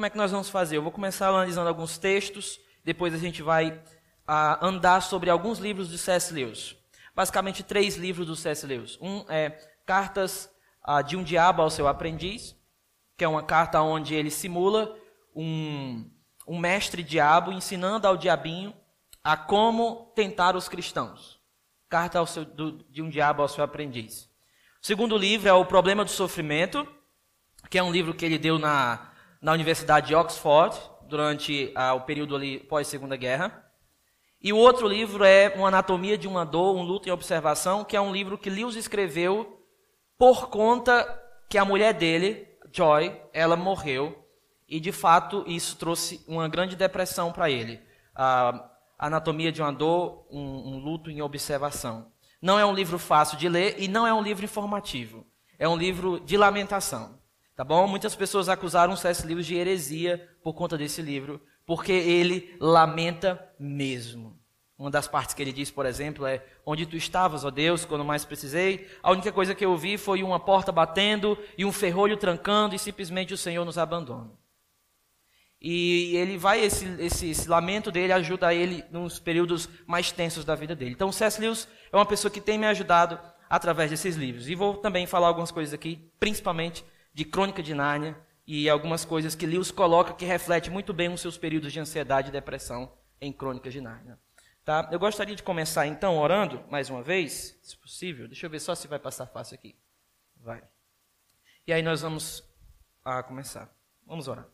como é que nós vamos fazer? Eu vou começar analisando alguns textos, depois a gente vai ah, andar sobre alguns livros de C.S. Lewis. Basicamente, três livros do C.S. Lewis. Um é Cartas ah, de um Diabo ao Seu Aprendiz, que é uma carta onde ele simula um, um mestre diabo ensinando ao diabinho a como tentar os cristãos. Carta seu, do, de um diabo ao seu aprendiz. O segundo livro é O Problema do Sofrimento, que é um livro que ele deu na, na Universidade de Oxford, durante ah, o período ali pós-segunda guerra. E o outro livro é Uma Anatomia de uma Dor, um Luto em Observação, que é um livro que Lewis escreveu por conta que a mulher dele, Joy, ela morreu. E de fato isso trouxe uma grande depressão para ele. A Anatomia de uma Dor, um, um luto em observação. Não é um livro fácil de ler e não é um livro informativo. É um livro de lamentação. Tá bom? Muitas pessoas acusaram C.S. Lewis de heresia por conta desse livro, porque ele lamenta mesmo. Uma das partes que ele diz, por exemplo, é: Onde tu estavas, ó Deus, quando mais precisei? A única coisa que eu vi foi uma porta batendo e um ferrolho trancando, e simplesmente o Senhor nos abandona. E ele vai, esse, esse, esse, lamento dele ajuda ele nos períodos mais tensos da vida dele. Então, C.S. Lewis é uma pessoa que tem me ajudado através desses livros. E vou também falar algumas coisas aqui, principalmente de Crônica de Nárnia e algumas coisas que Lewis coloca que reflete muito bem os seus períodos de ansiedade e depressão em Crônicas de Nárnia. Tá? Eu gostaria de começar então orando, mais uma vez, se possível. Deixa eu ver só se vai passar fácil aqui. Vai. E aí nós vamos a começar. Vamos orar.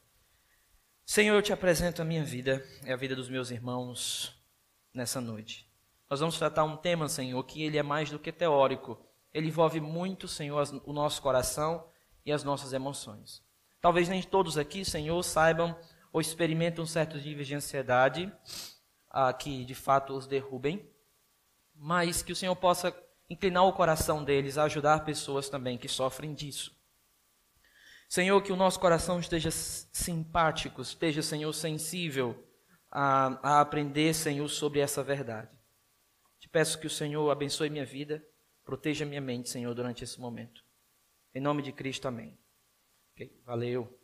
Senhor, eu te apresento a minha vida e a vida dos meus irmãos nessa noite. Nós vamos tratar um tema, Senhor, que ele é mais do que teórico. Ele envolve muito, Senhor, o nosso coração e as nossas emoções. Talvez nem todos aqui, Senhor, saibam ou experimentem certos níveis de ansiedade ah, que de fato os derrubem, mas que o Senhor possa inclinar o coração deles a ajudar pessoas também que sofrem disso. Senhor, que o nosso coração esteja simpático, esteja, Senhor, sensível a, a aprender, Senhor, sobre essa verdade. Te peço que o Senhor abençoe minha vida, proteja minha mente, Senhor, durante esse momento. Em nome de Cristo, amém. Okay, valeu.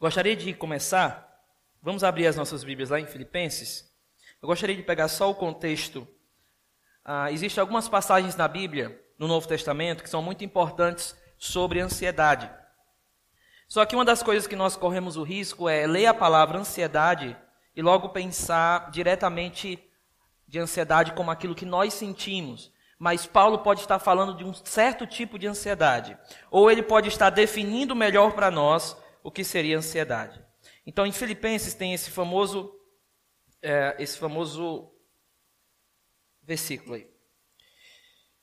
Gostaria de começar, vamos abrir as nossas Bíblias lá em Filipenses. Eu gostaria de pegar só o contexto. Ah, Existem algumas passagens na Bíblia no Novo Testamento que são muito importantes sobre ansiedade. Só que uma das coisas que nós corremos o risco é ler a palavra ansiedade e logo pensar diretamente de ansiedade como aquilo que nós sentimos. Mas Paulo pode estar falando de um certo tipo de ansiedade. Ou ele pode estar definindo melhor para nós o que seria ansiedade. Então, em Filipenses tem esse famoso, é, esse famoso versículo aí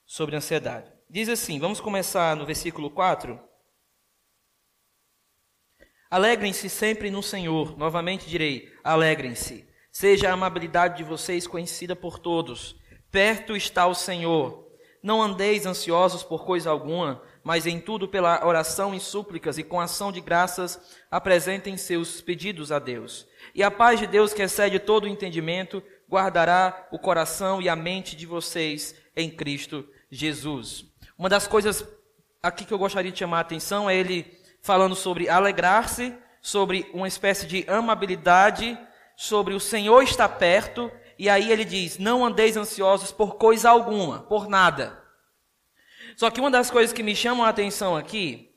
sobre ansiedade. Diz assim, vamos começar no versículo 4. Alegrem-se sempre no Senhor. Novamente direi: alegrem-se. Seja a amabilidade de vocês conhecida por todos. Perto está o Senhor. Não andeis ansiosos por coisa alguma, mas em tudo pela oração e súplicas e com ação de graças apresentem seus pedidos a Deus. E a paz de Deus, que excede todo o entendimento, guardará o coração e a mente de vocês em Cristo Jesus. Uma das coisas aqui que eu gostaria de chamar a atenção é ele falando sobre alegrar-se, sobre uma espécie de amabilidade, sobre o Senhor está perto, e aí ele diz: Não andeis ansiosos por coisa alguma, por nada. Só que uma das coisas que me chamam a atenção aqui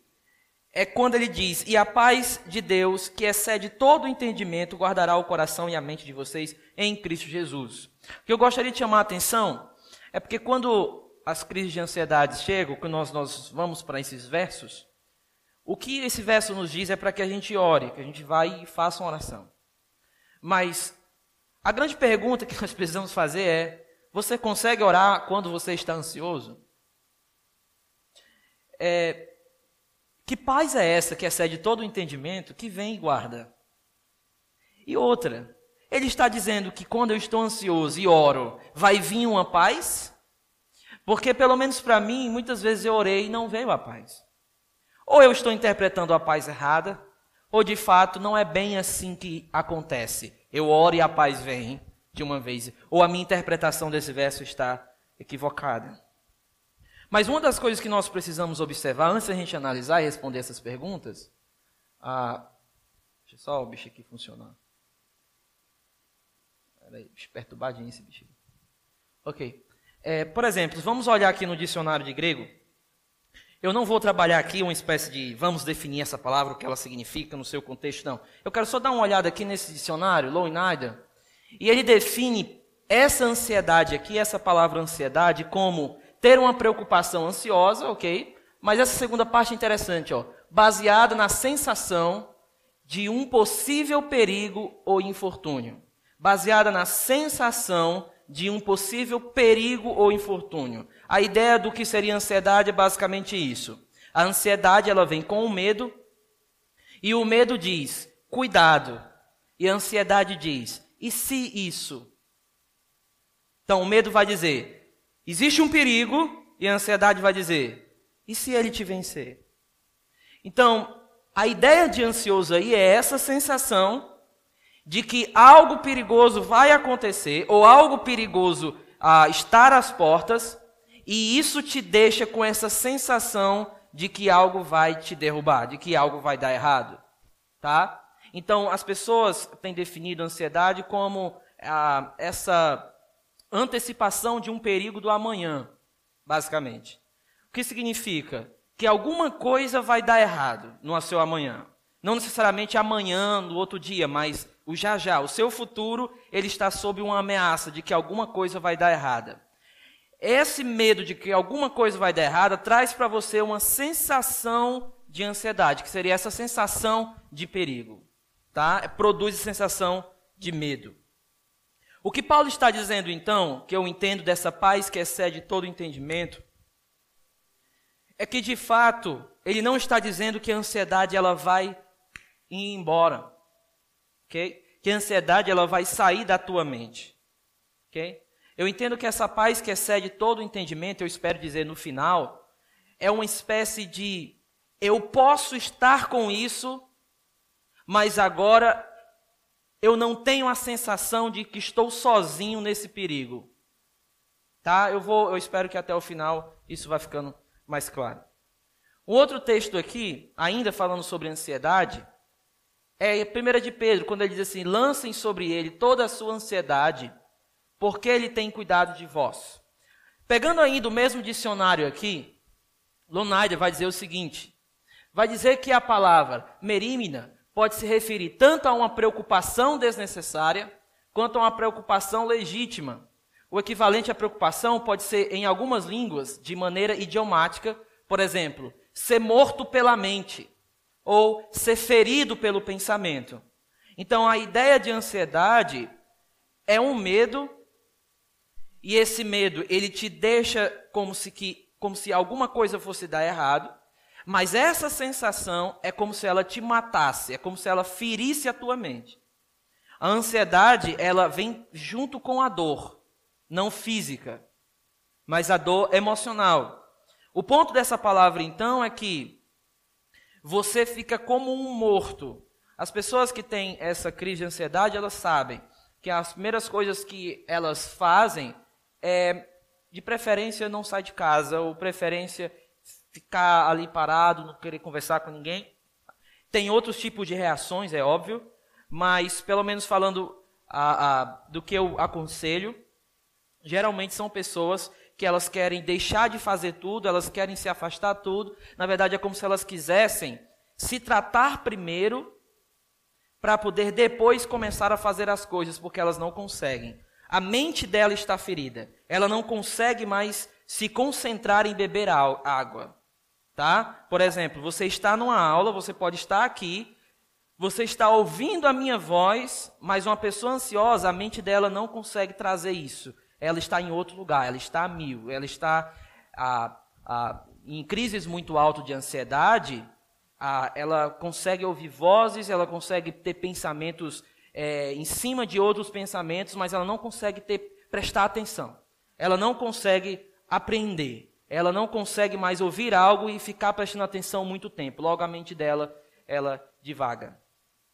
é quando ele diz: E a paz de Deus, que excede todo entendimento, guardará o coração e a mente de vocês em Cristo Jesus. O que eu gostaria de chamar a atenção é porque quando as crises de ansiedade chegam, que nós, nós vamos para esses versos, o que esse verso nos diz é para que a gente ore, que a gente vá e faça uma oração. Mas a grande pergunta que nós precisamos fazer é: você consegue orar quando você está ansioso? É, que paz é essa que excede todo o entendimento, que vem e guarda? E outra, ele está dizendo que quando eu estou ansioso e oro, vai vir uma paz? Porque, pelo menos para mim, muitas vezes eu orei e não veio a paz. Ou eu estou interpretando a paz errada, ou de fato não é bem assim que acontece. Eu oro e a paz vem de uma vez. Ou a minha interpretação desse verso está equivocada. Mas uma das coisas que nós precisamos observar antes da gente analisar e responder essas perguntas, ah, deixa só o bicho aqui funcionar. Peraí, bicho perturbadinho esse bicho. Ok. É, por exemplo, vamos olhar aqui no dicionário de grego. Eu não vou trabalhar aqui uma espécie de vamos definir essa palavra, o que ela significa no seu contexto, não. Eu quero só dar uma olhada aqui nesse dicionário, Loweneider, e ele define essa ansiedade aqui, essa palavra ansiedade, como ter uma preocupação ansiosa, ok? Mas essa segunda parte é interessante, ó, baseada na sensação de um possível perigo ou infortúnio. Baseada na sensação de um possível perigo ou infortúnio. A ideia do que seria ansiedade é basicamente isso. A ansiedade ela vem com o medo e o medo diz: cuidado. E a ansiedade diz: e se isso? Então o medo vai dizer: existe um perigo e a ansiedade vai dizer: e se ele te vencer? Então, a ideia de ansioso aí é essa sensação de que algo perigoso vai acontecer ou algo perigoso ah, estar às portas e isso te deixa com essa sensação de que algo vai te derrubar, de que algo vai dar errado, tá? Então as pessoas têm definido a ansiedade como ah, essa antecipação de um perigo do amanhã, basicamente. O que significa? Que alguma coisa vai dar errado no seu amanhã. Não necessariamente amanhã, no outro dia, mas o já já, o seu futuro, ele está sob uma ameaça de que alguma coisa vai dar errada. Esse medo de que alguma coisa vai dar errada traz para você uma sensação de ansiedade, que seria essa sensação de perigo, tá? Produz sensação de medo. O que Paulo está dizendo então, que eu entendo dessa paz que excede todo entendimento, é que de fato ele não está dizendo que a ansiedade ela vai ir embora. Okay? Que a ansiedade ela vai sair da tua mente. Okay? Eu entendo que essa paz que excede todo o entendimento, eu espero dizer no final, é uma espécie de eu posso estar com isso, mas agora eu não tenho a sensação de que estou sozinho nesse perigo. Tá? Eu vou, eu espero que até o final isso vai ficando mais claro. Um outro texto aqui, ainda falando sobre ansiedade, é a primeira de Pedro, quando ele diz assim: lancem sobre ele toda a sua ansiedade, porque ele tem cuidado de vós. Pegando ainda o mesmo dicionário aqui, Lonaide vai dizer o seguinte: vai dizer que a palavra merímina pode se referir tanto a uma preocupação desnecessária, quanto a uma preocupação legítima. O equivalente à preocupação pode ser, em algumas línguas, de maneira idiomática, por exemplo, ser morto pela mente ou ser ferido pelo pensamento. Então a ideia de ansiedade é um medo e esse medo ele te deixa como se que como se alguma coisa fosse dar errado, mas essa sensação é como se ela te matasse, é como se ela ferisse a tua mente. A ansiedade, ela vem junto com a dor, não física, mas a dor emocional. O ponto dessa palavra então é que você fica como um morto. As pessoas que têm essa crise de ansiedade, elas sabem que as primeiras coisas que elas fazem é, de preferência, não sair de casa, ou preferência ficar ali parado, não querer conversar com ninguém. Tem outros tipos de reações, é óbvio, mas pelo menos falando a, a, do que eu aconselho, geralmente são pessoas que elas querem deixar de fazer tudo, elas querem se afastar tudo. Na verdade, é como se elas quisessem se tratar primeiro para poder depois começar a fazer as coisas, porque elas não conseguem. A mente dela está ferida. Ela não consegue mais se concentrar em beber água. Tá? Por exemplo, você está numa aula, você pode estar aqui, você está ouvindo a minha voz, mas uma pessoa ansiosa, a mente dela não consegue trazer isso ela está em outro lugar, ela está a mil, ela está a, a, em crises muito altas de ansiedade, a, ela consegue ouvir vozes, ela consegue ter pensamentos é, em cima de outros pensamentos, mas ela não consegue ter, prestar atenção. Ela não consegue aprender. Ela não consegue mais ouvir algo e ficar prestando atenção muito tempo. Logo a mente dela, ela divaga.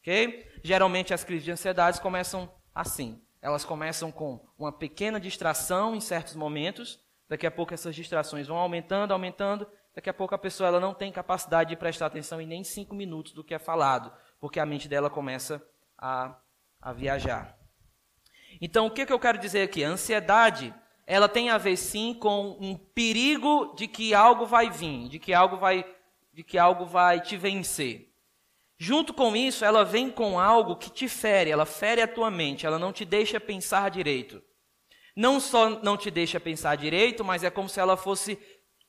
Ok? Geralmente as crises de ansiedade começam assim. Elas começam com uma pequena distração em certos momentos, Daqui a pouco essas distrações vão aumentando, aumentando. Daqui a pouco a pessoa ela não tem capacidade de prestar atenção em nem cinco minutos do que é falado, porque a mente dela começa a, a viajar. Então, o que, que eu quero dizer aqui? A ansiedade, ela tem a ver sim com um perigo de que algo vai vir, de que algo vai, de que algo vai te vencer. Junto com isso, ela vem com algo que te fere, ela fere a tua mente, ela não te deixa pensar direito não só não te deixa pensar direito, mas é como se ela fosse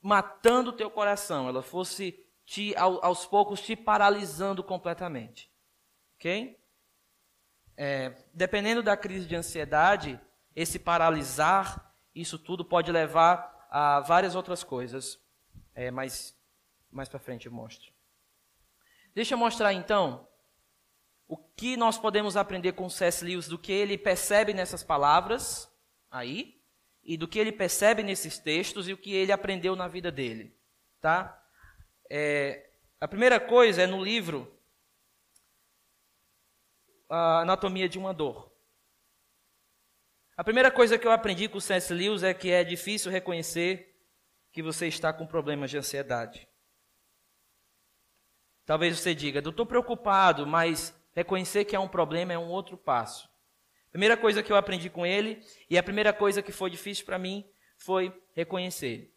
matando o teu coração, ela fosse te, aos poucos te paralisando completamente. Ok? É, dependendo da crise de ansiedade, esse paralisar, isso tudo pode levar a várias outras coisas. É, mas mais para frente eu mostro. Deixa eu mostrar então o que nós podemos aprender com C.S. Lewis do que ele percebe nessas palavras aí e do que ele percebe nesses textos e o que ele aprendeu na vida dele, tá? É, a primeira coisa é no livro a Anatomia de uma Dor. A primeira coisa que eu aprendi com C.S. Lewis é que é difícil reconhecer que você está com problemas de ansiedade. Talvez você diga, estou preocupado, mas reconhecer que é um problema é um outro passo. Primeira coisa que eu aprendi com ele, e a primeira coisa que foi difícil para mim, foi reconhecer.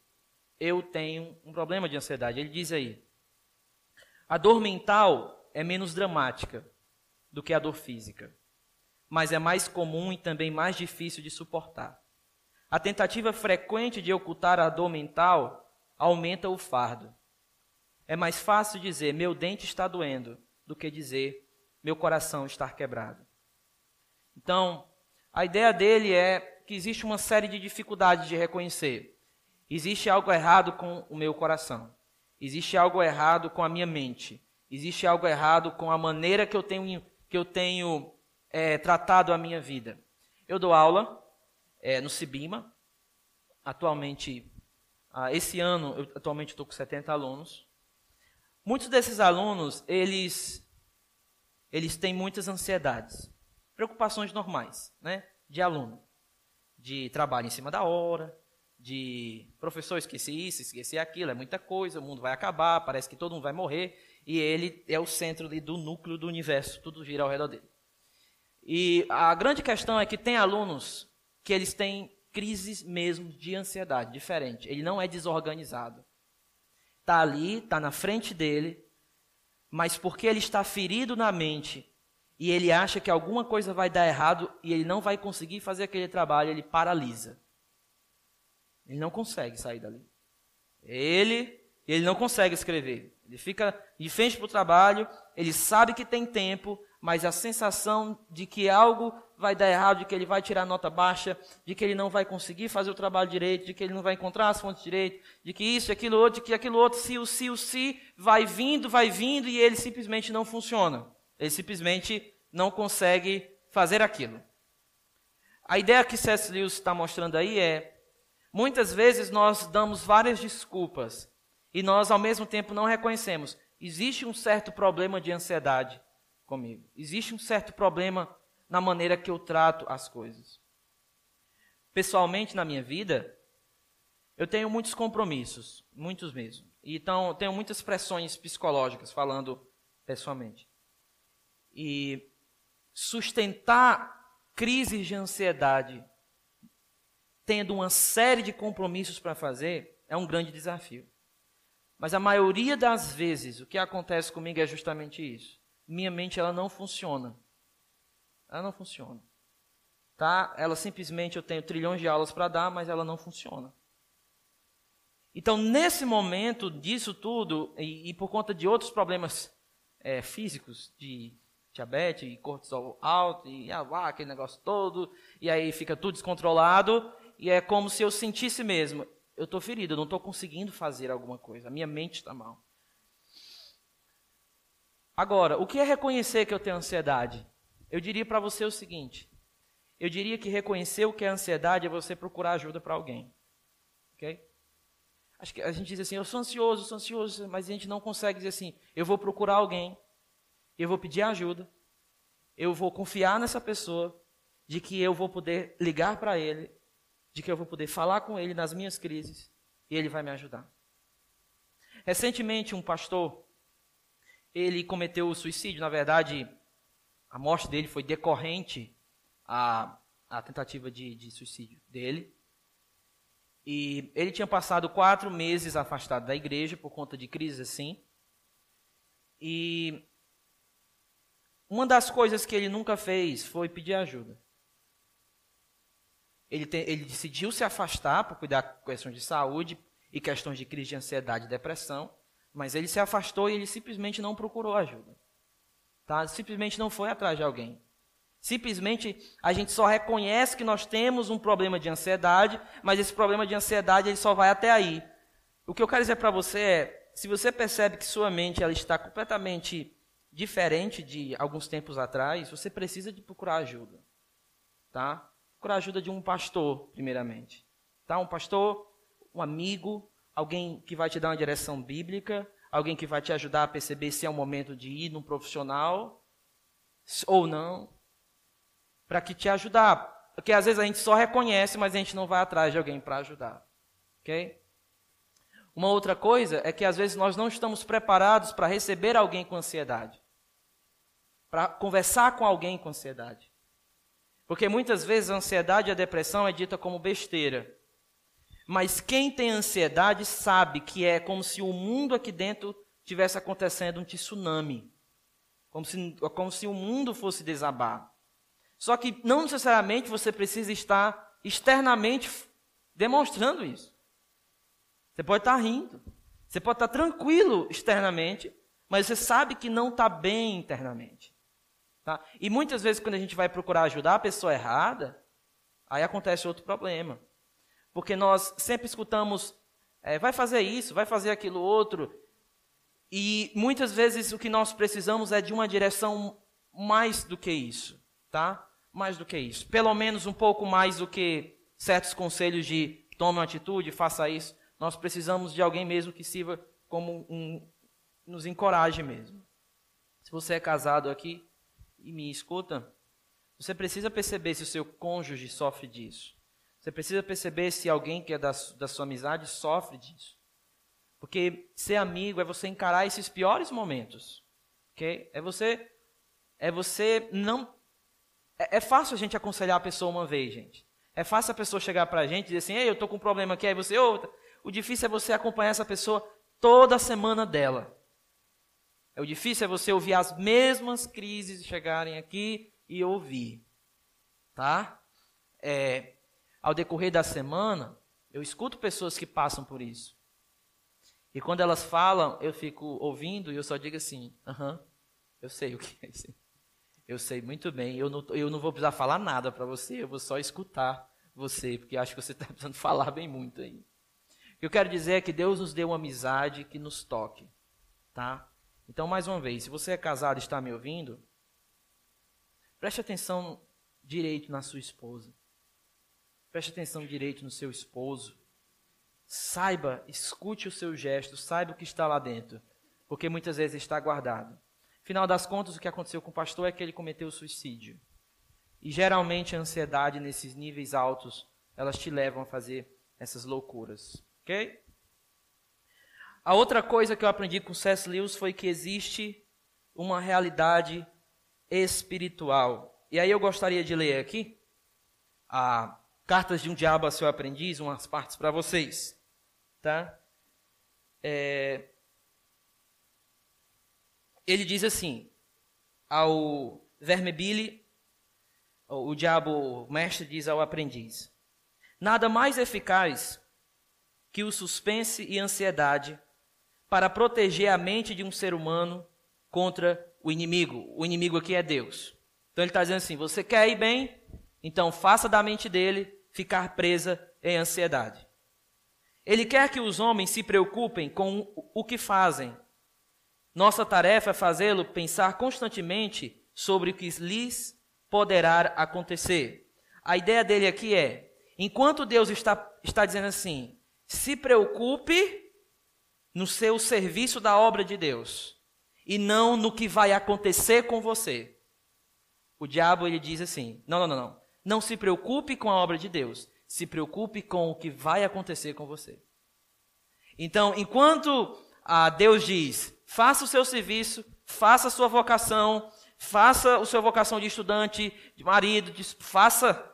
Eu tenho um problema de ansiedade. Ele diz aí: a dor mental é menos dramática do que a dor física, mas é mais comum e também mais difícil de suportar. A tentativa frequente de ocultar a dor mental aumenta o fardo. É mais fácil dizer meu dente está doendo do que dizer meu coração está quebrado. Então, a ideia dele é que existe uma série de dificuldades de reconhecer. Existe algo errado com o meu coração. Existe algo errado com a minha mente. Existe algo errado com a maneira que eu tenho, que eu tenho é, tratado a minha vida. Eu dou aula é, no Cibima. Atualmente, ah, esse ano, eu atualmente estou com 70 alunos. Muitos desses alunos, eles, eles têm muitas ansiedades preocupações normais, né? De aluno, de trabalho em cima da hora, de professor esqueci isso, esqueci aquilo, é muita coisa, o mundo vai acabar, parece que todo mundo vai morrer, e ele é o centro do núcleo do universo, tudo gira ao redor dele. E a grande questão é que tem alunos que eles têm crises mesmo de ansiedade, diferente. Ele não é desorganizado. Está ali, está na frente dele, mas porque ele está ferido na mente e ele acha que alguma coisa vai dar errado e ele não vai conseguir fazer aquele trabalho, ele paralisa. Ele não consegue sair dali. Ele, ele não consegue escrever. Ele fica de frente para o trabalho, ele sabe que tem tempo, mas a sensação de que algo vai dar errado, de que ele vai tirar nota baixa, de que ele não vai conseguir fazer o trabalho direito, de que ele não vai encontrar as fontes direito, de que isso, aquilo outro, de que aquilo outro, se o se, o se, vai vindo, vai vindo e ele simplesmente não funciona. Ele simplesmente não consegue fazer aquilo. A ideia que C.S. Lewis está mostrando aí é: muitas vezes nós damos várias desculpas e nós, ao mesmo tempo, não reconhecemos. Existe um certo problema de ansiedade comigo. Existe um certo problema na maneira que eu trato as coisas. Pessoalmente, na minha vida, eu tenho muitos compromissos, muitos mesmo. Então, tenho muitas pressões psicológicas, falando pessoalmente. E sustentar crises de ansiedade tendo uma série de compromissos para fazer é um grande desafio. Mas a maioria das vezes o que acontece comigo é justamente isso. Minha mente ela não funciona. Ela não funciona. Tá? Ela simplesmente eu tenho trilhões de aulas para dar, mas ela não funciona. Então, nesse momento disso tudo, e, e por conta de outros problemas é, físicos, de diabetes e cortisol alto e ah, aquele negócio todo, e aí fica tudo descontrolado, e é como se eu sentisse mesmo, eu estou ferido, eu não estou conseguindo fazer alguma coisa, a minha mente está mal. Agora, o que é reconhecer que eu tenho ansiedade? Eu diria para você o seguinte: eu diria que reconhecer o que é ansiedade é você procurar ajuda para alguém. Ok? Acho que a gente diz assim, eu sou ansioso, sou ansioso, mas a gente não consegue dizer assim, eu vou procurar alguém eu vou pedir ajuda, eu vou confiar nessa pessoa, de que eu vou poder ligar para ele de que eu vou poder falar com ele nas minhas crises e ele vai me ajudar. Recentemente, um pastor, ele cometeu suicídio. Na verdade, a morte dele foi decorrente à, à tentativa de, de suicídio dele. E ele tinha passado quatro meses afastado da igreja por conta de crises assim. E uma das coisas que ele nunca fez foi pedir ajuda. Ele, te, ele decidiu se afastar por cuidar de questões de saúde e questões de crise de ansiedade e depressão, mas ele se afastou e ele simplesmente não procurou ajuda. Tá? Simplesmente não foi atrás de alguém. Simplesmente a gente só reconhece que nós temos um problema de ansiedade, mas esse problema de ansiedade ele só vai até aí. O que eu quero dizer para você é, se você percebe que sua mente ela está completamente diferente de alguns tempos atrás, você precisa de procurar ajuda, tá? Procurar ajuda de um pastor, primeiramente, tá? Um pastor, um amigo, alguém que vai te dar uma direção bíblica, alguém que vai te ajudar a perceber se é o momento de ir num profissional ou não, para que te ajudar. Porque às vezes a gente só reconhece, mas a gente não vai atrás de alguém para ajudar. Ok? Uma outra coisa é que às vezes nós não estamos preparados para receber alguém com ansiedade. Para conversar com alguém com ansiedade. Porque muitas vezes a ansiedade e a depressão é dita como besteira. Mas quem tem ansiedade sabe que é como se o mundo aqui dentro tivesse acontecendo um tsunami. Como se, como se o mundo fosse desabar. Só que não necessariamente você precisa estar externamente demonstrando isso. Você pode estar rindo. Você pode estar tranquilo externamente, mas você sabe que não está bem internamente. Tá? E muitas vezes, quando a gente vai procurar ajudar a pessoa errada, aí acontece outro problema. Porque nós sempre escutamos, é, vai fazer isso, vai fazer aquilo outro. E muitas vezes o que nós precisamos é de uma direção mais do que isso. Tá? mais do que isso. Pelo menos um pouco mais do que certos conselhos de tome uma atitude, faça isso. Nós precisamos de alguém mesmo que sirva como um. nos encoraje mesmo. Se você é casado aqui e me escuta, você precisa perceber se o seu cônjuge sofre disso. Você precisa perceber se alguém que é da, da sua amizade sofre disso. Porque ser amigo é você encarar esses piores momentos. ok? É você é você não é, é, fácil a gente aconselhar a pessoa uma vez, gente. É fácil a pessoa chegar para a gente e dizer assim, Ei, eu estou com um problema aqui, aí você, outra. O difícil é você acompanhar essa pessoa toda a semana dela. É o difícil é você ouvir as mesmas crises chegarem aqui e ouvir. Tá? É, ao decorrer da semana, eu escuto pessoas que passam por isso. E quando elas falam, eu fico ouvindo e eu só digo assim, aham, uh -huh, eu sei o que é isso. Eu sei muito bem. Eu não, eu não vou precisar falar nada para você, eu vou só escutar você, porque acho que você está precisando falar bem muito aí. O que eu quero dizer é que Deus nos deu uma amizade que nos toque. Tá? Então, mais uma vez, se você é casado e está me ouvindo, preste atenção direito na sua esposa. Preste atenção direito no seu esposo. Saiba, escute o seu gesto, saiba o que está lá dentro, porque muitas vezes está guardado. Final das contas, o que aconteceu com o pastor é que ele cometeu suicídio. E geralmente a ansiedade nesses níveis altos, elas te levam a fazer essas loucuras. Ok? A outra coisa que eu aprendi com C.S. Lewis foi que existe uma realidade espiritual. E aí eu gostaria de ler aqui a Cartas de um Diabo a Seu Aprendiz, umas partes para vocês. Tá? É, ele diz assim ao vermebile, o diabo o mestre diz ao aprendiz: Nada mais eficaz que o suspense e ansiedade para proteger a mente de um ser humano contra o inimigo. O inimigo aqui é Deus. Então ele está dizendo assim: você quer ir bem? Então faça da mente dele ficar presa em ansiedade. Ele quer que os homens se preocupem com o que fazem nossa tarefa é fazê-lo pensar constantemente sobre o que lhes poderá acontecer. A ideia dele aqui é: enquanto Deus está, está dizendo assim, se preocupe no seu serviço da obra de Deus e não no que vai acontecer com você. O diabo ele diz assim: não, não, não, não. Não se preocupe com a obra de Deus. se preocupe com o que vai acontecer com você. Então, enquanto a Deus diz, faça o seu serviço, faça a sua vocação, faça a sua vocação de estudante, de marido, de, faça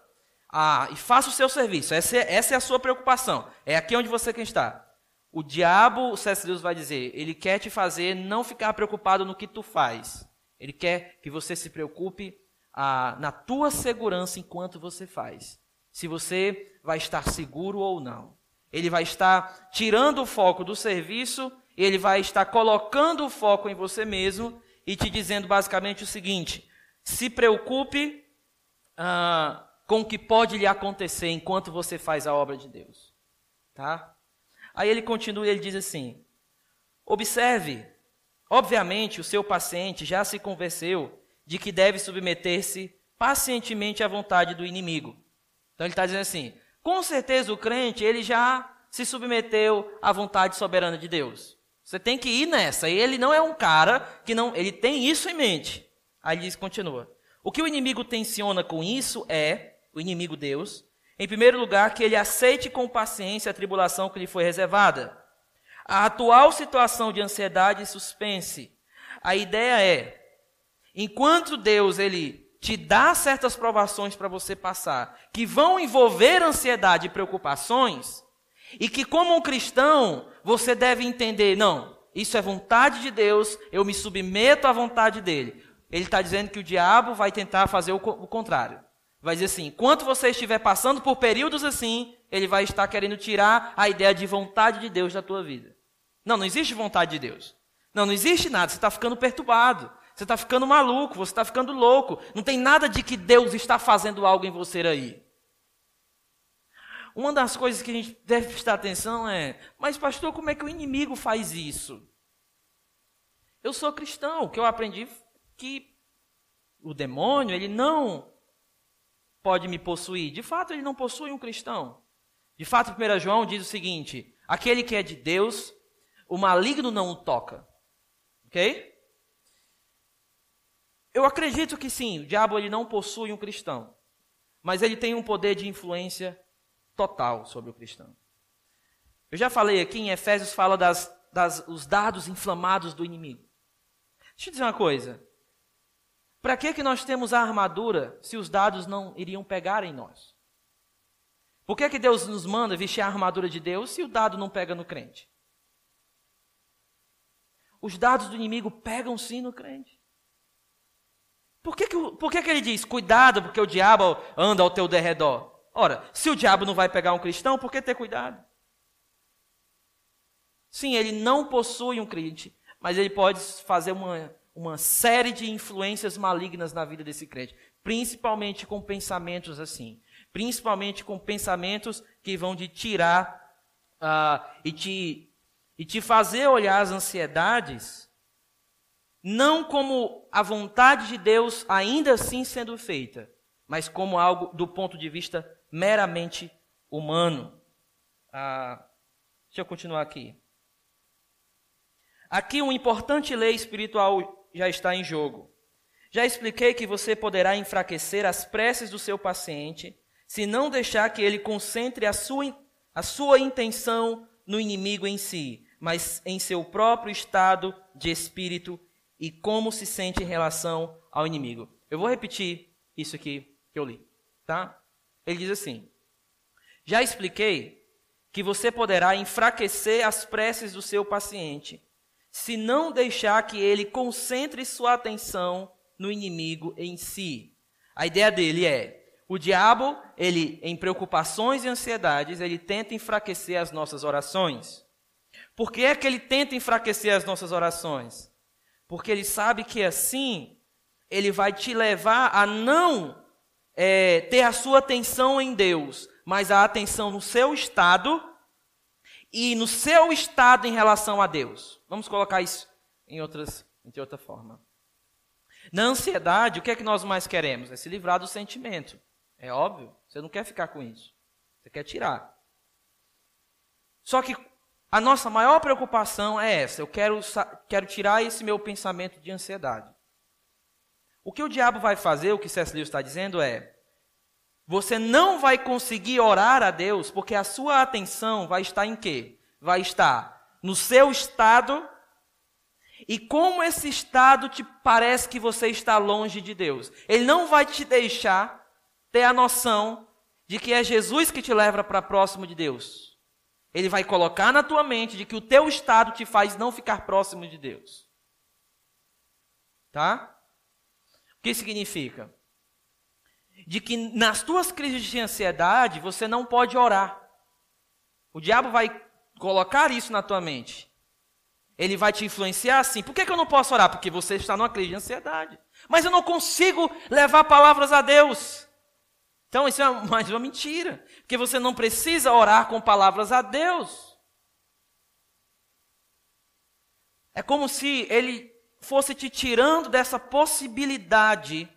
a, e faça o seu serviço. Essa é, essa é a sua preocupação. É aqui onde você estar. O diabo, o C.S. Lewis vai dizer, ele quer te fazer não ficar preocupado no que tu faz. Ele quer que você se preocupe a, na tua segurança enquanto você faz. Se você vai estar seguro ou não. Ele vai estar tirando o foco do serviço, ele vai estar colocando o foco em você mesmo e te dizendo basicamente o seguinte: se preocupe ah, com o que pode lhe acontecer enquanto você faz a obra de Deus. Tá? Aí ele continua e ele diz assim: observe, obviamente o seu paciente já se convenceu de que deve submeter-se pacientemente à vontade do inimigo. Então ele está dizendo assim: com certeza o crente ele já se submeteu à vontade soberana de Deus. Você tem que ir nessa. E ele não é um cara que não, ele tem isso em mente. Aí ele continua. O que o inimigo tensiona com isso é, o inimigo Deus, em primeiro lugar, que ele aceite com paciência a tribulação que lhe foi reservada. A atual situação de ansiedade e suspense. A ideia é, enquanto Deus ele te dá certas provações para você passar, que vão envolver ansiedade e preocupações, e que como um cristão, você deve entender, não, isso é vontade de Deus, eu me submeto à vontade dele. Ele está dizendo que o diabo vai tentar fazer o, o contrário. Vai dizer assim: enquanto você estiver passando por períodos assim, ele vai estar querendo tirar a ideia de vontade de Deus da tua vida. Não, não existe vontade de Deus. Não, não existe nada. Você está ficando perturbado. Você está ficando maluco. Você está ficando louco. Não tem nada de que Deus está fazendo algo em você aí. Uma das coisas que a gente deve prestar atenção é: mas, pastor, como é que o inimigo faz isso? Eu sou cristão. Que eu aprendi que o demônio, ele não pode me possuir. De fato, ele não possui um cristão. De fato, 1 João diz o seguinte: aquele que é de Deus, o maligno não o toca. Ok? Eu acredito que sim, o diabo ele não possui um cristão, mas ele tem um poder de influência total sobre o cristão. Eu já falei aqui em Efésios fala das, das os dados inflamados do inimigo. Deixa eu dizer uma coisa. Para que, que nós temos a armadura se os dados não iriam pegar em nós? Por que, que Deus nos manda vestir a armadura de Deus se o dado não pega no crente? Os dados do inimigo pegam sim no crente. Por que, que, por que, que ele diz, cuidado, porque o diabo anda ao teu derredor? Ora, se o diabo não vai pegar um cristão, por que ter cuidado? Sim, ele não possui um crente, mas ele pode fazer uma, uma série de influências malignas na vida desse crente, principalmente com pensamentos assim, principalmente com pensamentos que vão te tirar uh, e, te, e te fazer olhar as ansiedades não como a vontade de Deus ainda assim sendo feita, mas como algo do ponto de vista meramente humano. Ah, deixa eu continuar aqui. Aqui uma importante lei espiritual já está em jogo. Já expliquei que você poderá enfraquecer as preces do seu paciente se não deixar que ele concentre a sua, a sua intenção no inimigo em si, mas em seu próprio estado de espírito e como se sente em relação ao inimigo. Eu vou repetir isso aqui que eu li, tá? Ele diz assim: Já expliquei que você poderá enfraquecer as preces do seu paciente se não deixar que ele concentre sua atenção no inimigo em si. A ideia dele é: o diabo, ele em preocupações e ansiedades, ele tenta enfraquecer as nossas orações. Por que é que ele tenta enfraquecer as nossas orações? Porque ele sabe que assim ele vai te levar a não é, ter a sua atenção em Deus, mas a atenção no seu estado e no seu estado em relação a Deus. Vamos colocar isso em outras, de outra forma. Na ansiedade, o que é que nós mais queremos? É se livrar do sentimento. É óbvio, você não quer ficar com isso. Você quer tirar. Só que a nossa maior preocupação é essa. Eu quero, quero tirar esse meu pensamento de ansiedade. O que o diabo vai fazer, o que C.S. Lewis está dizendo é: você não vai conseguir orar a Deus, porque a sua atenção vai estar em quê? Vai estar no seu estado e como esse estado te parece que você está longe de Deus. Ele não vai te deixar ter a noção de que é Jesus que te leva para próximo de Deus. Ele vai colocar na tua mente de que o teu estado te faz não ficar próximo de Deus. Tá? O que significa? De que nas tuas crises de ansiedade você não pode orar. O diabo vai colocar isso na tua mente. Ele vai te influenciar assim. Por que, que eu não posso orar? Porque você está numa crise de ansiedade. Mas eu não consigo levar palavras a Deus. Então isso é mais uma mentira, porque você não precisa orar com palavras a Deus. É como se ele fosse te tirando dessa possibilidade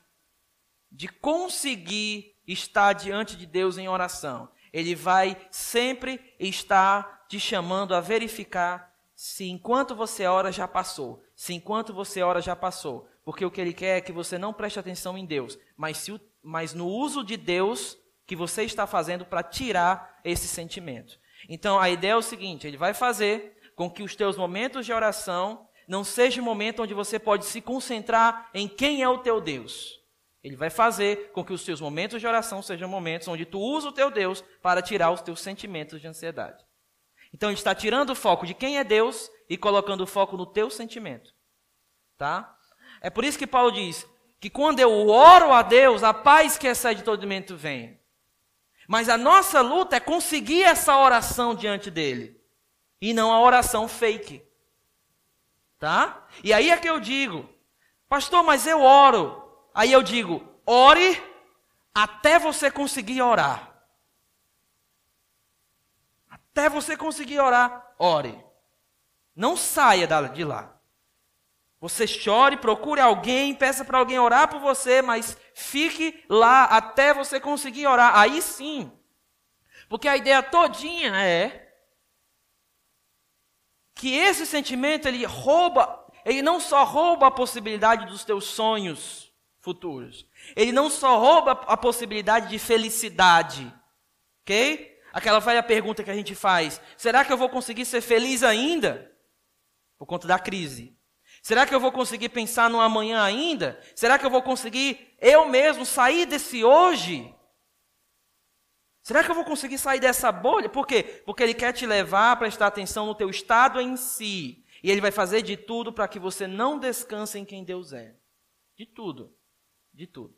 de conseguir estar diante de Deus em oração. Ele vai sempre estar te chamando a verificar se enquanto você ora já passou, se enquanto você ora já passou, porque o que ele quer é que você não preste atenção em Deus, mas se o mas no uso de Deus que você está fazendo para tirar esse sentimento. Então a ideia é o seguinte: ele vai fazer com que os teus momentos de oração não sejam um momento onde você pode se concentrar em quem é o teu Deus. Ele vai fazer com que os teus momentos de oração sejam momentos onde tu usa o teu Deus para tirar os teus sentimentos de ansiedade. Então ele está tirando o foco de quem é Deus e colocando o foco no teu sentimento. Tá? É por isso que Paulo diz: que quando eu oro a Deus, a paz que excede todo momento vem. Mas a nossa luta é conseguir essa oração diante dele. E não a oração fake. Tá? E aí é que eu digo, pastor, mas eu oro. Aí eu digo, ore até você conseguir orar. Até você conseguir orar, ore. Não saia de lá. Você chore, procure alguém, peça para alguém orar por você, mas fique lá até você conseguir orar. Aí sim. Porque a ideia todinha é que esse sentimento ele rouba, ele não só rouba a possibilidade dos teus sonhos futuros. Ele não só rouba a possibilidade de felicidade. OK? Aquela velha pergunta que a gente faz: será que eu vou conseguir ser feliz ainda? Por conta da crise. Será que eu vou conseguir pensar no amanhã ainda? Será que eu vou conseguir eu mesmo sair desse hoje? Será que eu vou conseguir sair dessa bolha? Por quê? Porque ele quer te levar a prestar atenção no teu estado em si. E ele vai fazer de tudo para que você não descanse em quem Deus é. De tudo. De tudo.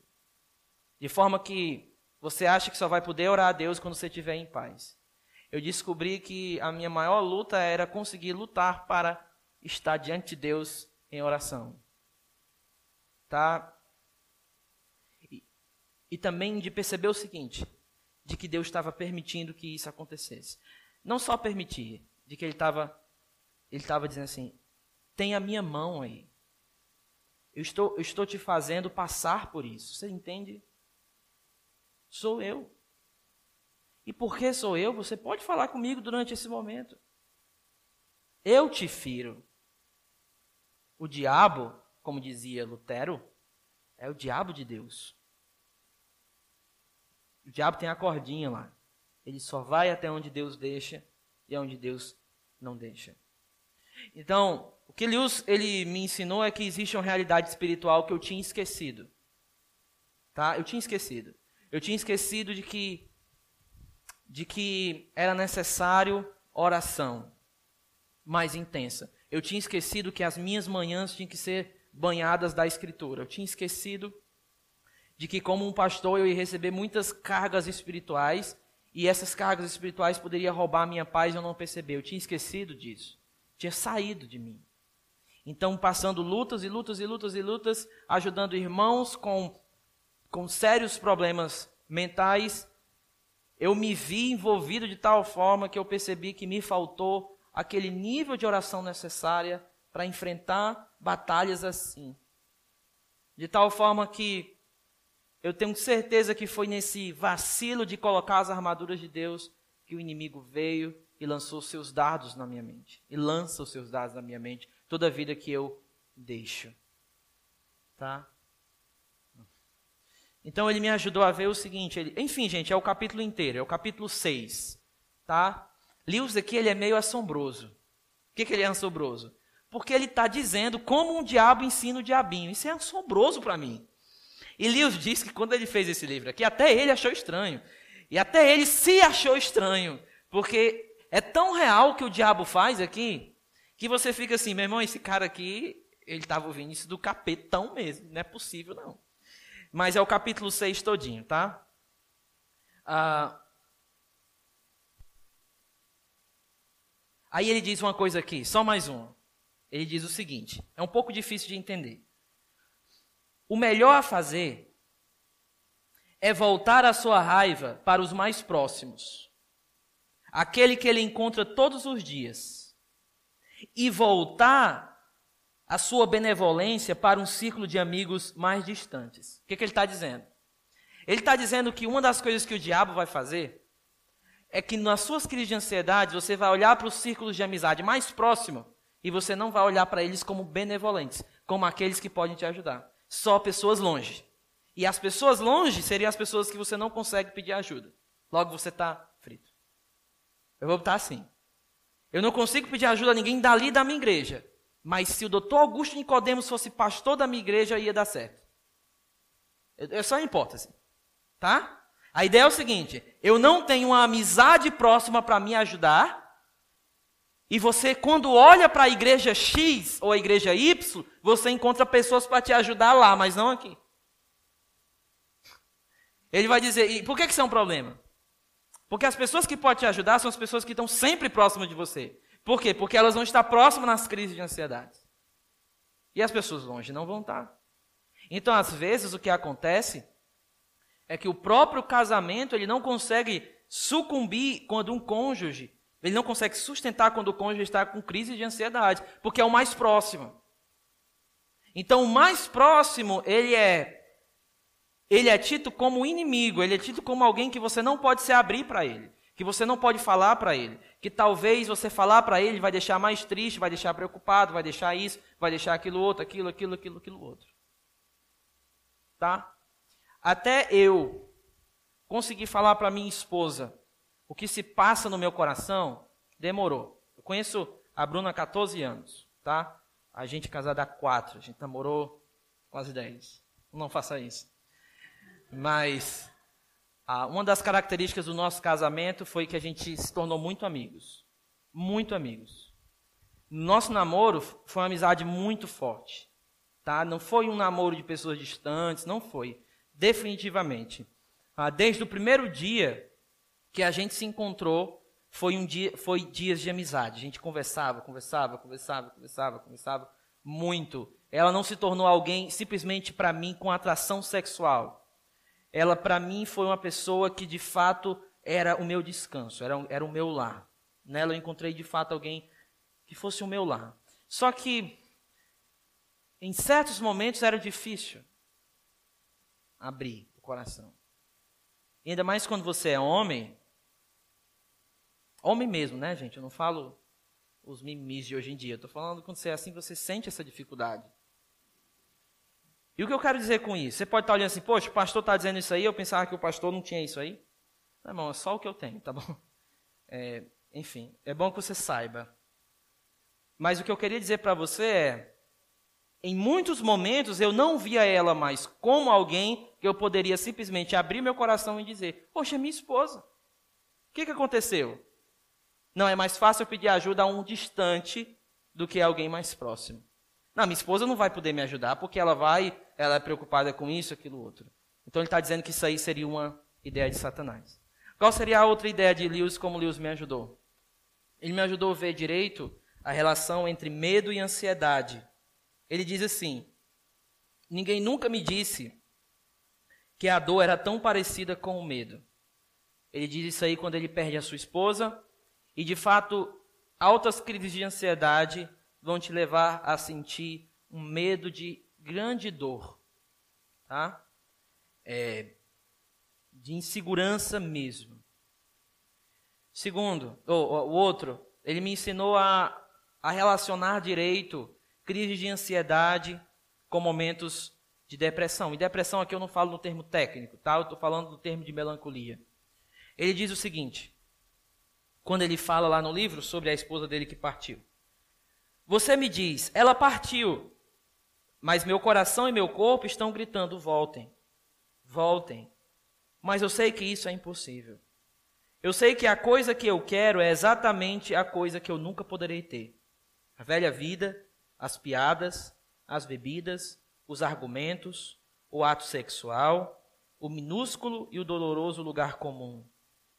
De forma que você acha que só vai poder orar a Deus quando você estiver em paz. Eu descobri que a minha maior luta era conseguir lutar para estar diante de Deus em oração. Tá? E, e também de perceber o seguinte, de que Deus estava permitindo que isso acontecesse. Não só permitir, de que ele estava ele estava dizendo assim: "Tem a minha mão aí. Eu estou eu estou te fazendo passar por isso. Você entende? Sou eu. E porque sou eu, você pode falar comigo durante esse momento. Eu te firo. O diabo, como dizia Lutero, é o diabo de Deus. O diabo tem a cordinha lá. Ele só vai até onde Deus deixa e aonde Deus não deixa. Então, o que ele, ele me ensinou é que existe uma realidade espiritual que eu tinha esquecido. Tá? Eu tinha esquecido. Eu tinha esquecido de que de que era necessário oração mais intensa. Eu tinha esquecido que as minhas manhãs tinham que ser banhadas da Escritura. Eu tinha esquecido de que, como um pastor, eu ia receber muitas cargas espirituais e essas cargas espirituais poderiam roubar a minha paz e eu não perceber. Eu tinha esquecido disso. Tinha saído de mim. Então, passando lutas e lutas e lutas e lutas, ajudando irmãos com, com sérios problemas mentais, eu me vi envolvido de tal forma que eu percebi que me faltou aquele nível de oração necessária para enfrentar batalhas assim. De tal forma que eu tenho certeza que foi nesse vacilo de colocar as armaduras de Deus que o inimigo veio e lançou seus dardos na minha mente. E lança os seus dardos na minha mente toda a vida que eu deixo. Tá? Então ele me ajudou a ver o seguinte, ele, enfim, gente, é o capítulo inteiro, é o capítulo 6, tá? Lewis aqui ele é meio assombroso. Por que, que ele é assombroso? Porque ele está dizendo como um diabo ensina o diabinho. Isso é assombroso para mim. E Lewis diz que quando ele fez esse livro aqui, até ele achou estranho. E até ele se achou estranho. Porque é tão real que o diabo faz aqui, que você fica assim, meu irmão, esse cara aqui, ele estava ouvindo isso do capetão mesmo. Não é possível, não. Mas é o capítulo 6 todinho, tá? Ah, aí ele diz uma coisa aqui, só mais uma. Ele diz o seguinte: é um pouco difícil de entender. O melhor a fazer é voltar a sua raiva para os mais próximos, aquele que ele encontra todos os dias, e voltar a sua benevolência para um círculo de amigos mais distantes. O que, que ele está dizendo? Ele está dizendo que uma das coisas que o diabo vai fazer é que nas suas crises de ansiedade você vai olhar para os círculos de amizade mais próximos e você não vai olhar para eles como benevolentes, como aqueles que podem te ajudar. Só pessoas longe. E as pessoas longe seriam as pessoas que você não consegue pedir ajuda. Logo você está frito. Eu vou botar assim. Eu não consigo pedir ajuda a ninguém dali da minha igreja. Mas se o doutor Augusto Nicodemos fosse pastor da minha igreja, ia dar certo. É só uma hipótese. Tá? A ideia é o seguinte: eu não tenho uma amizade próxima para me ajudar. E você, quando olha para a igreja X ou a igreja Y, você encontra pessoas para te ajudar lá, mas não aqui. Ele vai dizer: e por que, que isso é um problema? Porque as pessoas que podem te ajudar são as pessoas que estão sempre próximas de você. Por quê? Porque elas vão estar próximas nas crises de ansiedade. E as pessoas longe não vão estar. Então, às vezes, o que acontece é que o próprio casamento ele não consegue sucumbir quando um cônjuge, ele não consegue sustentar quando o cônjuge está com crise de ansiedade, porque é o mais próximo. Então, o mais próximo, ele é ele é tido como inimigo, ele é tido como alguém que você não pode se abrir para ele que você não pode falar para ele, que talvez você falar para ele vai deixar mais triste, vai deixar preocupado, vai deixar isso, vai deixar aquilo outro, aquilo, aquilo, aquilo, aquilo outro. Tá? Até eu conseguir falar para minha esposa o que se passa no meu coração, demorou. Eu conheço a Bruna há 14 anos, tá? A gente casada há 4, a gente namorou quase 10. Não faça isso. Mas ah, uma das características do nosso casamento foi que a gente se tornou muito amigos. Muito amigos. Nosso namoro foi uma amizade muito forte. Tá? Não foi um namoro de pessoas distantes, não foi. Definitivamente. Ah, desde o primeiro dia que a gente se encontrou, foi, um dia, foi dias de amizade. A gente conversava, conversava, conversava, conversava, conversava muito. Ela não se tornou alguém simplesmente para mim com atração sexual ela para mim foi uma pessoa que de fato era o meu descanso, era, era o meu lar. Nela eu encontrei de fato alguém que fosse o meu lar. Só que em certos momentos era difícil abrir o coração. E ainda mais quando você é homem, homem mesmo, né, gente? Eu não falo os mimimis de hoje em dia. Eu estou falando quando você é assim, você sente essa dificuldade. E o que eu quero dizer com isso? Você pode estar olhando assim, poxa, o pastor está dizendo isso aí, eu pensava que o pastor não tinha isso aí. Não, irmão, é só o que eu tenho, tá bom? É, enfim, é bom que você saiba. Mas o que eu queria dizer para você é, em muitos momentos eu não via ela mais como alguém que eu poderia simplesmente abrir meu coração e dizer, poxa, minha esposa. O que, que aconteceu? Não, é mais fácil eu pedir ajuda a um distante do que a alguém mais próximo. Não, minha esposa não vai poder me ajudar porque ela vai, ela é preocupada com isso, aquilo, outro. Então ele está dizendo que isso aí seria uma ideia de Satanás. Qual seria a outra ideia de Lewis, como Lewis me ajudou? Ele me ajudou a ver direito a relação entre medo e ansiedade. Ele diz assim: Ninguém nunca me disse que a dor era tão parecida com o medo. Ele diz isso aí quando ele perde a sua esposa, e de fato, altas crises de ansiedade vão te levar a sentir um medo de grande dor, tá? É, de insegurança mesmo. Segundo, o, o outro, ele me ensinou a, a relacionar direito crise de ansiedade com momentos de depressão. E depressão aqui eu não falo no termo técnico, tá? Eu estou falando no termo de melancolia. Ele diz o seguinte, quando ele fala lá no livro sobre a esposa dele que partiu. Você me diz, ela partiu, mas meu coração e meu corpo estão gritando: voltem, voltem. Mas eu sei que isso é impossível. Eu sei que a coisa que eu quero é exatamente a coisa que eu nunca poderei ter: a velha vida, as piadas, as bebidas, os argumentos, o ato sexual, o minúsculo e o doloroso lugar comum.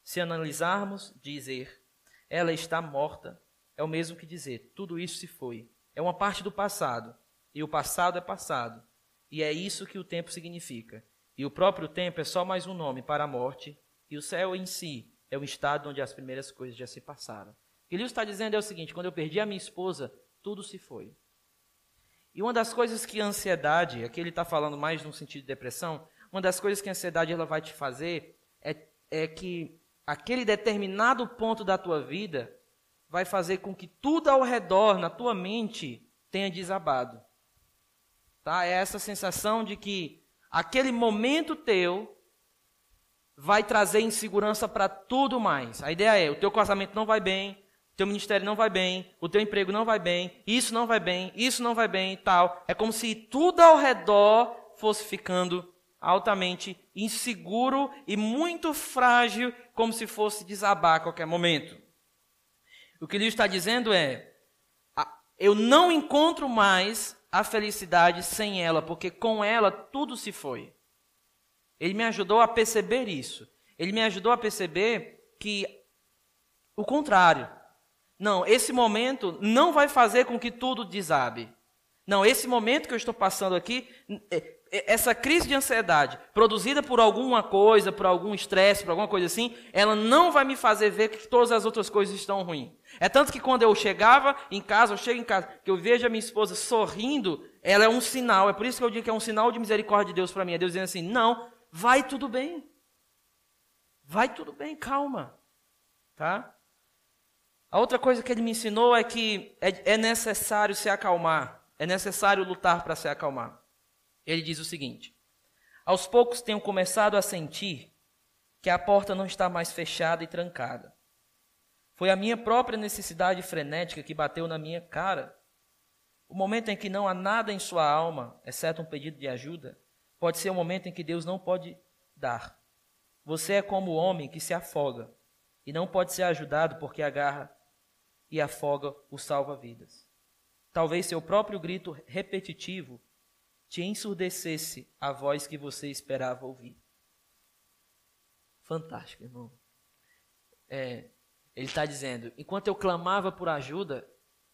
Se analisarmos, dizer, ela está morta, é o mesmo que dizer, tudo isso se foi. É uma parte do passado, e o passado é passado. E é isso que o tempo significa. E o próprio tempo é só mais um nome para a morte, e o céu em si é o estado onde as primeiras coisas já se passaram. O que ele está dizendo é o seguinte: quando eu perdi a minha esposa, tudo se foi. E uma das coisas que a ansiedade, aqui ele está falando mais no sentido de depressão, uma das coisas que a ansiedade ela vai te fazer é, é que aquele determinado ponto da tua vida vai fazer com que tudo ao redor, na tua mente, tenha desabado. Tá? É essa sensação de que aquele momento teu vai trazer insegurança para tudo mais. A ideia é, o teu casamento não vai bem, teu ministério não vai bem, o teu emprego não vai bem, isso não vai bem, isso não vai bem e tal. É como se tudo ao redor fosse ficando altamente inseguro e muito frágil, como se fosse desabar a qualquer momento. O que ele está dizendo é: eu não encontro mais a felicidade sem ela, porque com ela tudo se foi. Ele me ajudou a perceber isso. Ele me ajudou a perceber que o contrário. Não, esse momento não vai fazer com que tudo desabe. Não, esse momento que eu estou passando aqui, é, é, essa crise de ansiedade, produzida por alguma coisa, por algum estresse, por alguma coisa assim, ela não vai me fazer ver que todas as outras coisas estão ruins. É tanto que quando eu chegava em casa, eu chego em casa, que eu vejo a minha esposa sorrindo, ela é um sinal. É por isso que eu digo que é um sinal de misericórdia de Deus para mim. É Deus dizendo assim: não, vai tudo bem. Vai tudo bem, calma. Tá? A outra coisa que ele me ensinou é que é, é necessário se acalmar. É necessário lutar para se acalmar. Ele diz o seguinte: Aos poucos tenho começado a sentir que a porta não está mais fechada e trancada. Foi a minha própria necessidade frenética que bateu na minha cara. O momento em que não há nada em sua alma, exceto um pedido de ajuda, pode ser o momento em que Deus não pode dar. Você é como o homem que se afoga e não pode ser ajudado porque agarra e afoga o salva-vidas. Talvez seu próprio grito repetitivo te ensurdecesse a voz que você esperava ouvir. Fantástico, irmão. É, ele está dizendo: enquanto eu clamava por ajuda,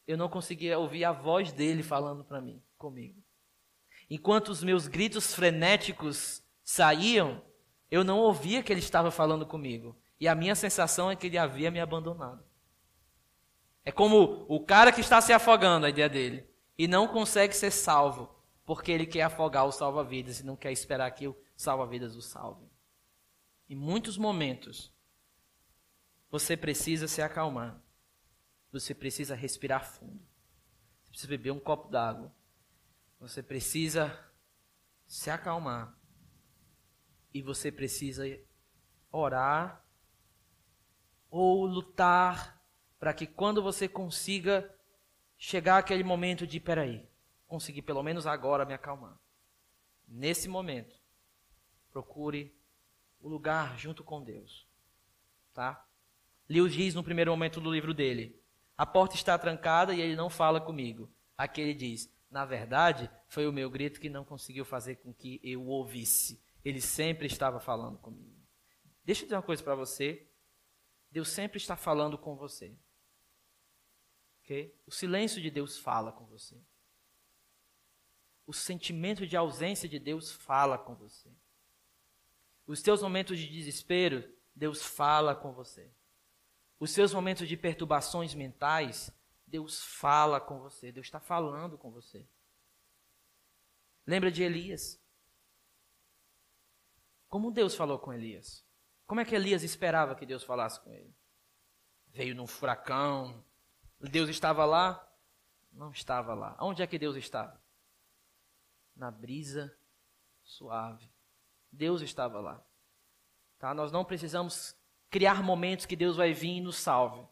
eu não conseguia ouvir a voz dele falando para mim, comigo. Enquanto os meus gritos frenéticos saíam, eu não ouvia que ele estava falando comigo. E a minha sensação é que ele havia me abandonado. É como o cara que está se afogando, a ideia dele, e não consegue ser salvo, porque ele quer afogar o salva-vidas e não quer esperar que o salva-vidas o salve. Em muitos momentos, você precisa se acalmar. Você precisa respirar fundo. Você precisa beber um copo d'água. Você precisa se acalmar. E você precisa orar ou lutar para que quando você consiga chegar aquele momento de peraí, conseguir pelo menos agora me acalmar. Nesse momento, procure o lugar junto com Deus. Tá? Lewis diz no primeiro momento do livro dele: a porta está trancada e ele não fala comigo. Aqui ele diz: na verdade, foi o meu grito que não conseguiu fazer com que eu o ouvisse. Ele sempre estava falando comigo. Deixa eu dizer uma coisa para você. Deus sempre está falando com você. O silêncio de Deus fala com você o sentimento de ausência de Deus fala com você. Os teus momentos de desespero, Deus fala com você. Os seus momentos de perturbações mentais, Deus fala com você. Deus está falando com você. Lembra de Elias? Como Deus falou com Elias? Como é que Elias esperava que Deus falasse com ele? Veio num furacão. Deus estava lá? Não estava lá. Onde é que Deus estava? na brisa suave. Deus estava lá. Tá? Nós não precisamos criar momentos que Deus vai vir e nos salve.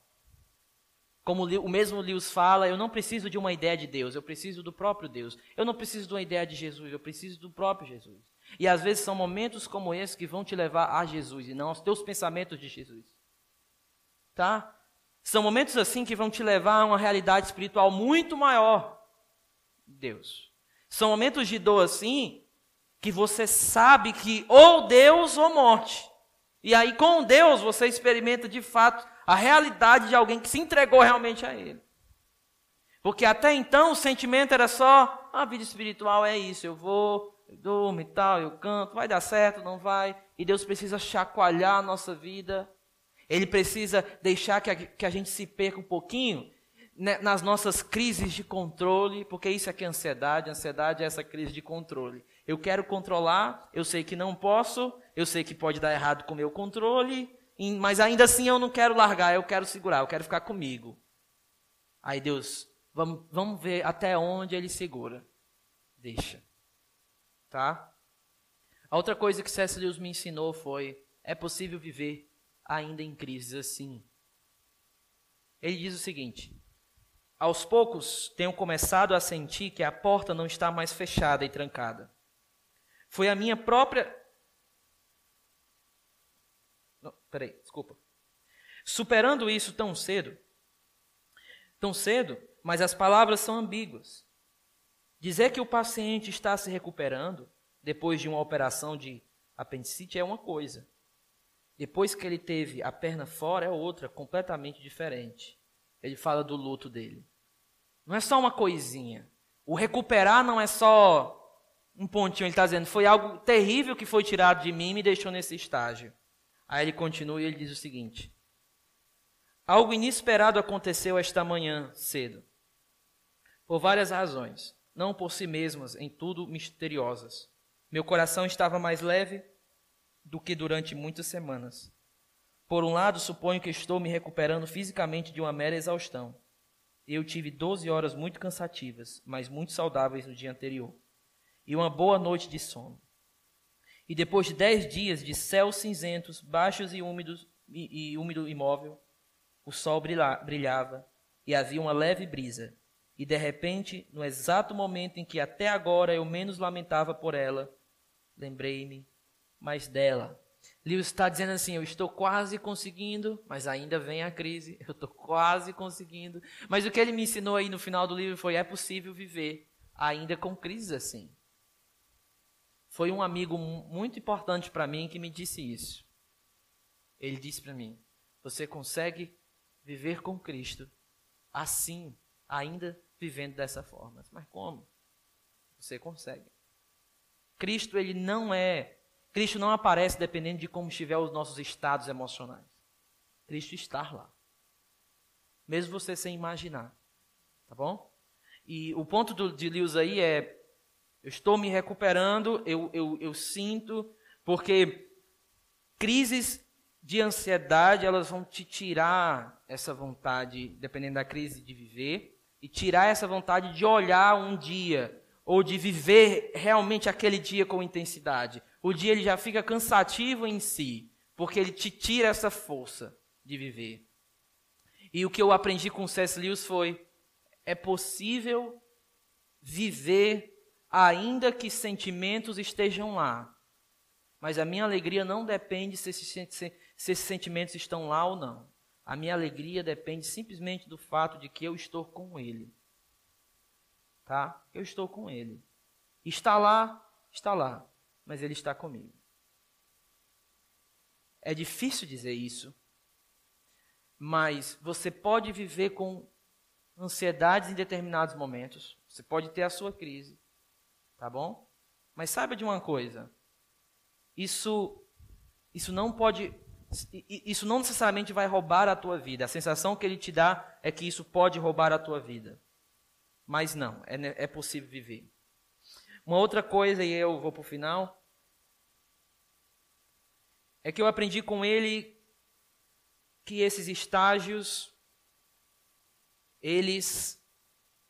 Como o mesmo Lewis fala, eu não preciso de uma ideia de Deus, eu preciso do próprio Deus. Eu não preciso de uma ideia de Jesus, eu preciso do próprio Jesus. E às vezes são momentos como esse que vão te levar a Jesus e não aos teus pensamentos de Jesus. Tá? São momentos assim que vão te levar a uma realidade espiritual muito maior. Deus. São momentos de dor assim que você sabe que ou Deus ou morte. E aí com Deus você experimenta de fato a realidade de alguém que se entregou realmente a Ele. Porque até então o sentimento era só, a vida espiritual é isso, eu vou, eu durmo e tal, eu canto, vai dar certo, não vai. E Deus precisa chacoalhar a nossa vida. Ele precisa deixar que a, que a gente se perca um pouquinho né, nas nossas crises de controle, porque isso aqui é ansiedade, ansiedade é essa crise de controle. Eu quero controlar, eu sei que não posso, eu sei que pode dar errado com o meu controle, mas ainda assim eu não quero largar, eu quero segurar, eu quero ficar comigo. Aí Deus, vamos, vamos ver até onde ele segura. Deixa. Tá? A outra coisa que C.S. Lewis me ensinou foi: é possível viver ainda em crises assim. Ele diz o seguinte: aos poucos tenho começado a sentir que a porta não está mais fechada e trancada. Foi a minha própria não, peraí, desculpa. Superando isso tão cedo, tão cedo, mas as palavras são ambíguas. Dizer que o paciente está se recuperando depois de uma operação de apendicite é uma coisa. Depois que ele teve a perna fora é outra, completamente diferente. Ele fala do luto dele. Não é só uma coisinha. O recuperar não é só um pontinho. Ele está dizendo, foi algo terrível que foi tirado de mim e me deixou nesse estágio. Aí ele continua e ele diz o seguinte: Algo inesperado aconteceu esta manhã cedo. Por várias razões, não por si mesmas, em tudo misteriosas. Meu coração estava mais leve do que durante muitas semanas. Por um lado, suponho que estou me recuperando fisicamente de uma mera exaustão. Eu tive 12 horas muito cansativas, mas muito saudáveis no dia anterior, e uma boa noite de sono. E depois de dez dias de céus cinzentos, baixos e úmidos e, e úmido imóvel, o sol brilhava e havia uma leve brisa. E de repente, no exato momento em que até agora eu menos lamentava por ela, lembrei-me mais dela. Lewis está dizendo assim: eu estou quase conseguindo, mas ainda vem a crise. Eu estou quase conseguindo. Mas o que ele me ensinou aí no final do livro foi: é possível viver ainda com crises assim. Foi um amigo muito importante para mim que me disse isso. Ele disse para mim: Você consegue viver com Cristo assim, ainda vivendo dessa forma. Mas como? Você consegue. Cristo, ele não é. Cristo não aparece dependendo de como estiver os nossos estados emocionais. Cristo está lá. Mesmo você sem imaginar. Tá bom? E o ponto do, de Lewis aí é eu estou me recuperando, eu, eu, eu sinto, porque crises de ansiedade, elas vão te tirar essa vontade, dependendo da crise, de viver, e tirar essa vontade de olhar um dia, ou de viver realmente aquele dia com intensidade. O dia ele já fica cansativo em si, porque ele te tira essa força de viver. E o que eu aprendi com C.S. Lewis foi: é possível viver ainda que sentimentos estejam lá. Mas a minha alegria não depende se esses, se esses sentimentos estão lá ou não. A minha alegria depende simplesmente do fato de que eu estou com Ele. Tá? Eu estou com Ele. Está lá, está lá, mas Ele está comigo. É difícil dizer isso, mas você pode viver com ansiedades em determinados momentos. Você pode ter a sua crise. Tá bom? Mas saiba de uma coisa. Isso isso não pode isso não necessariamente vai roubar a tua vida. A sensação que ele te dá é que isso pode roubar a tua vida. Mas não, é, é possível viver. Uma outra coisa, e eu vou para o final, é que eu aprendi com ele que esses estágios, eles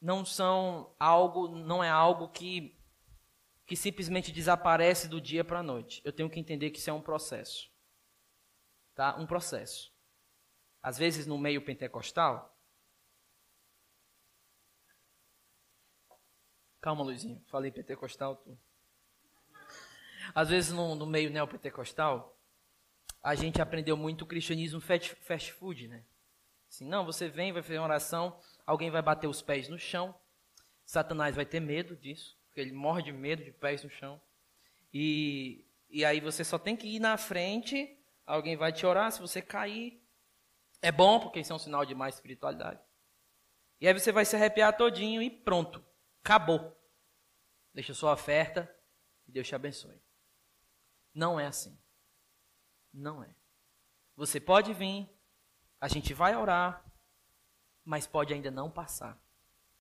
não são algo, não é algo que que simplesmente desaparece do dia para a noite. Eu tenho que entender que isso é um processo. Tá? Um processo. Às vezes no meio pentecostal. Calma, Luizinho. Falei pentecostal. Tu. Às vezes no, no meio neopentecostal, a gente aprendeu muito o cristianismo fast, food, né? Assim, não, você vem, vai fazer uma oração, alguém vai bater os pés no chão, Satanás vai ter medo disso, porque ele morre de medo de pés no chão. E, e aí você só tem que ir na frente, alguém vai te orar, se você cair, é bom, porque isso é um sinal de mais espiritualidade. E aí você vai se arrepiar todinho e pronto, acabou. Deixa sua oferta e Deus te abençoe. Não é assim. Não é. Você pode vir, a gente vai orar, mas pode ainda não passar.